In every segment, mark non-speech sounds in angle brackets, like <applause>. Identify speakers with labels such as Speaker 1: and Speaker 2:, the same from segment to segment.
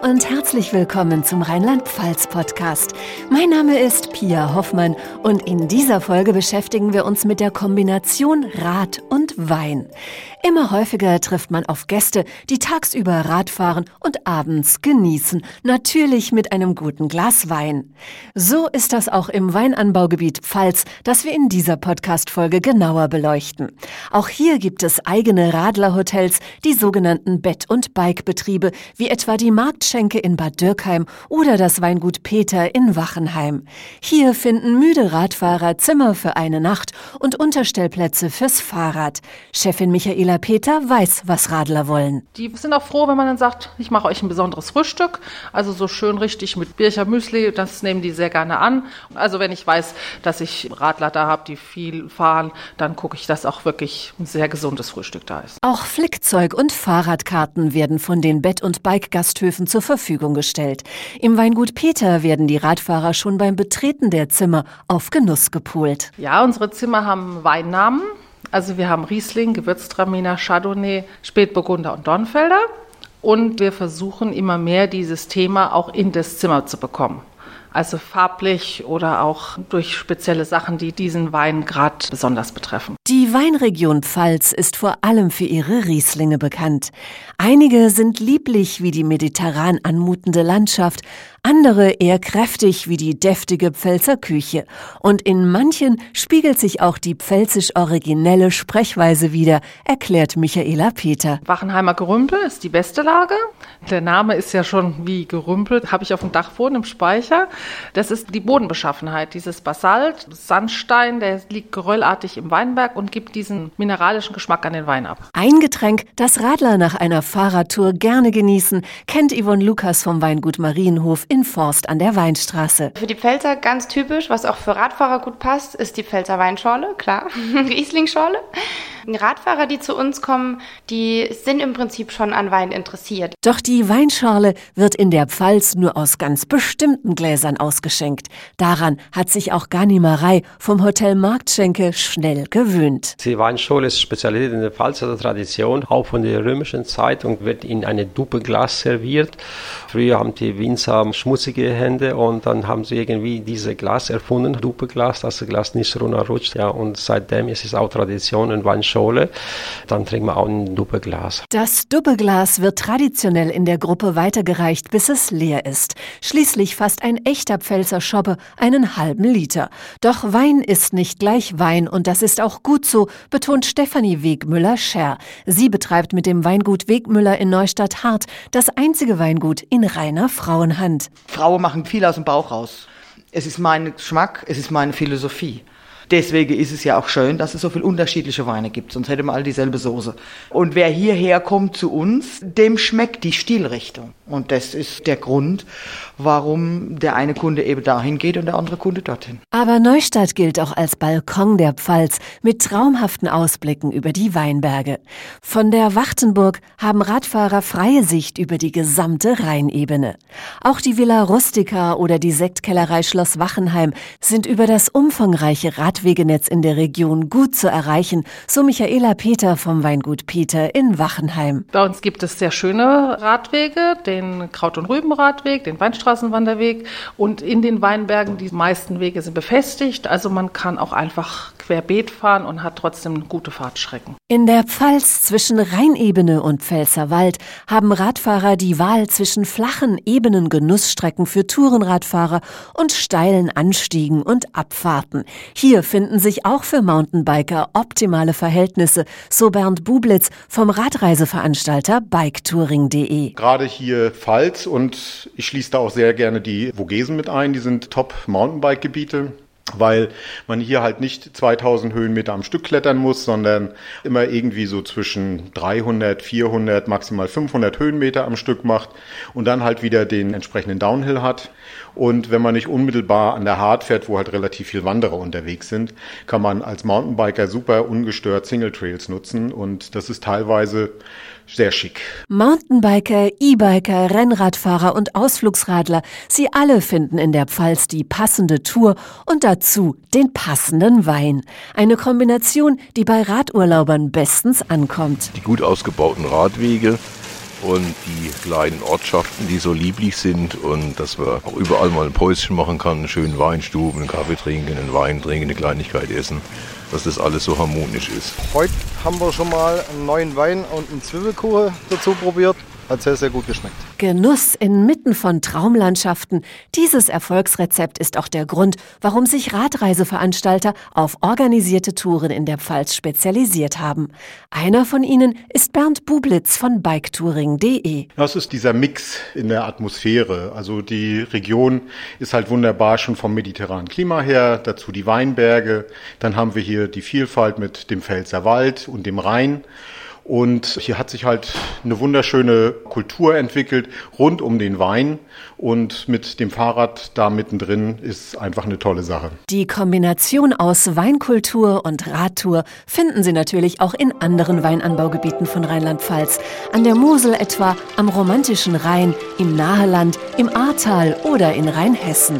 Speaker 1: Hallo und herzlich willkommen zum Rheinland-Pfalz-Podcast. Mein Name ist Pia Hoffmann und in dieser Folge beschäftigen wir uns mit der Kombination Rad und Wein. Immer häufiger trifft man auf Gäste, die tagsüber Rad fahren und abends genießen, natürlich mit einem guten Glas Wein. So ist das auch im Weinanbaugebiet Pfalz, das wir in dieser Podcast-Folge genauer beleuchten. Auch hier gibt es eigene Radlerhotels, die sogenannten Bett- und Bikebetriebe, wie etwa die Marktschenke in Bad Dürkheim oder das Weingut Peter in Wachenheim. Hier finden müde Radfahrer Zimmer für eine Nacht und Unterstellplätze fürs Fahrrad. Chefin Michaela Peter weiß, was Radler wollen.
Speaker 2: Die sind auch froh, wenn man dann sagt, ich mache euch ein besonderes Frühstück, also so schön richtig mit Bircher Müsli, das nehmen die sehr gerne an. Also wenn ich weiß, dass ich Radler da habe, die viel fahren, dann gucke ich, dass auch wirklich ein sehr gesundes Frühstück da ist.
Speaker 1: Auch Flickzeug und Fahrradkarten werden von den Bett- und Bike-Gasthöfen Bahnhöfen zur Verfügung gestellt. Im Weingut Peter werden die Radfahrer schon beim Betreten der Zimmer auf Genuss gepolt.
Speaker 2: Ja, unsere Zimmer haben Weinnamen. Also wir haben Riesling, Gewürztraminer, Chardonnay, Spätburgunder und Dornfelder. Und wir versuchen immer mehr dieses Thema auch in das Zimmer zu bekommen also farblich oder auch durch spezielle Sachen, die diesen Wein gerade besonders betreffen.
Speaker 1: Die Weinregion Pfalz ist vor allem für ihre Rieslinge bekannt. Einige sind lieblich wie die mediterran anmutende Landschaft, andere eher kräftig wie die deftige Pfälzer Küche. Und in manchen spiegelt sich auch die pfälzisch originelle Sprechweise wieder, erklärt Michaela Peter.
Speaker 2: Wachenheimer Gerümpel ist die beste Lage. Der Name ist ja schon wie Gerümpel, habe ich auf dem Dachboden im Speicher. Das ist die Bodenbeschaffenheit, dieses Basalt, Sandstein, der liegt geröllartig im Weinberg und gibt diesen mineralischen Geschmack an den Wein ab.
Speaker 1: Ein Getränk, das Radler nach einer Fahrradtour gerne genießen, kennt Yvonne Lukas vom Weingut Marienhof in Forst an der Weinstraße.
Speaker 3: Für die Pfälzer ganz typisch, was auch für Radfahrer gut passt, ist die Pfälzer Weinschorle, klar, <laughs> Rieslingschorle. Radfahrer, die zu uns kommen, die sind im Prinzip schon an Wein interessiert.
Speaker 1: Doch die Weinschorle wird in der Pfalz nur aus ganz bestimmten Gläsern ausgeschenkt. Daran hat sich auch Ganimarei vom Hotel Marktschenke schnell gewöhnt.
Speaker 4: Die Weinschorle ist Spezialität in der Pfalzer Tradition, auch von der römischen Zeit und wird in eine Duppeglas serviert. Früher haben die Winzer schmutzige Hände und dann haben sie irgendwie diese Glas erfunden, Duppeglas, dass das Glas nicht runterrutscht. Ja, und seitdem ist es auch Tradition in Weinschorle Schole. Dann trinken wir auch ein Duppeglas.
Speaker 1: Das Duppeglas wird traditionell in der Gruppe weitergereicht, bis es leer ist. Schließlich fasst ein echter Pfälzer Schoppe einen halben Liter. Doch Wein ist nicht gleich Wein und das ist auch gut so, betont Stefanie Wegmüller-Scher. Sie betreibt mit dem Weingut Wegmüller in Neustadt-Hart das einzige Weingut in reiner Frauenhand.
Speaker 5: Frauen machen viel aus dem Bauch raus. Es ist mein Geschmack, es ist meine Philosophie. Deswegen ist es ja auch schön, dass es so viele unterschiedliche Weine gibt, sonst hätten wir all dieselbe Soße. Und wer hierher kommt zu uns, dem schmeckt die Stilrichtung. Und das ist der Grund, warum der eine Kunde eben dahin geht und der andere Kunde dorthin.
Speaker 1: Aber Neustadt gilt auch als Balkon der Pfalz mit traumhaften Ausblicken über die Weinberge. Von der Wachtenburg haben Radfahrer freie Sicht über die gesamte Rheinebene. Auch die Villa Rustica oder die Sektkellerei Schloss Wachenheim sind über das umfangreiche Radwegenetz in der Region gut zu erreichen, so Michaela Peter vom Weingut Peter in Wachenheim.
Speaker 2: Bei uns gibt es sehr schöne Radwege, den Kraut- und Rübenradweg, den Weinstraße Straßenwanderweg und in den Weinbergen die meisten Wege sind befestigt, also man kann auch einfach querbeet fahren und hat trotzdem gute Fahrtschrecken.
Speaker 1: In der Pfalz zwischen Rheinebene und Pfälzerwald haben Radfahrer die Wahl zwischen flachen, ebenen Genussstrecken für Tourenradfahrer und steilen Anstiegen und Abfahrten. Hier finden sich auch für Mountainbiker optimale Verhältnisse, so Bernd Bublitz vom Radreiseveranstalter biketouring.de.
Speaker 6: Gerade hier Pfalz und ich schließe da auch sehr gerne die Vogesen mit ein, die sind Top Mountainbike-Gebiete weil man hier halt nicht 2000 Höhenmeter am Stück klettern muss, sondern immer irgendwie so zwischen 300, 400, maximal 500 Höhenmeter am Stück macht und dann halt wieder den entsprechenden Downhill hat. Und wenn man nicht unmittelbar an der Hard fährt, wo halt relativ viel Wanderer unterwegs sind, kann man als Mountainbiker super ungestört Single Trails nutzen und das ist teilweise sehr schick.
Speaker 1: Mountainbiker, E-Biker, Rennradfahrer und Ausflugsradler, sie alle finden in der Pfalz die passende Tour und dazu dazu den passenden Wein. Eine Kombination, die bei Radurlaubern bestens ankommt.
Speaker 7: Die gut ausgebauten Radwege und die kleinen Ortschaften, die so lieblich sind und dass man auch überall mal ein Päuschen machen kann, einen schönen Weinstuben, einen Kaffee trinken, einen Wein trinken, eine Kleinigkeit essen, dass das alles so harmonisch ist.
Speaker 8: Heute haben wir schon mal einen neuen Wein und einen Zwiebelkuchen dazu probiert. Hat sehr, sehr gut geschmeckt.
Speaker 1: Genuss inmitten von Traumlandschaften. Dieses Erfolgsrezept ist auch der Grund, warum sich Radreiseveranstalter auf organisierte Touren in der Pfalz spezialisiert haben. Einer von ihnen ist Bernd Bublitz von biketouring.de.
Speaker 6: Das ist dieser Mix in der Atmosphäre. Also die Region ist halt wunderbar schon vom mediterranen Klima her, dazu die Weinberge. Dann haben wir hier die Vielfalt mit dem Pfälzer Wald und dem Rhein. Und hier hat sich halt eine wunderschöne Kultur entwickelt rund um den Wein. Und mit dem Fahrrad da mittendrin ist einfach eine tolle Sache.
Speaker 1: Die Kombination aus Weinkultur und Radtour finden Sie natürlich auch in anderen Weinanbaugebieten von Rheinland-Pfalz. An der Mosel etwa, am romantischen Rhein, im Naheland, im Ahrtal oder in Rheinhessen.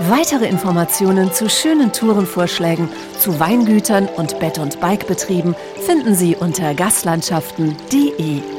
Speaker 1: Weitere Informationen zu schönen Tourenvorschlägen, zu Weingütern und Bett- und Bikebetrieben finden Sie unter gaslandschaften.de.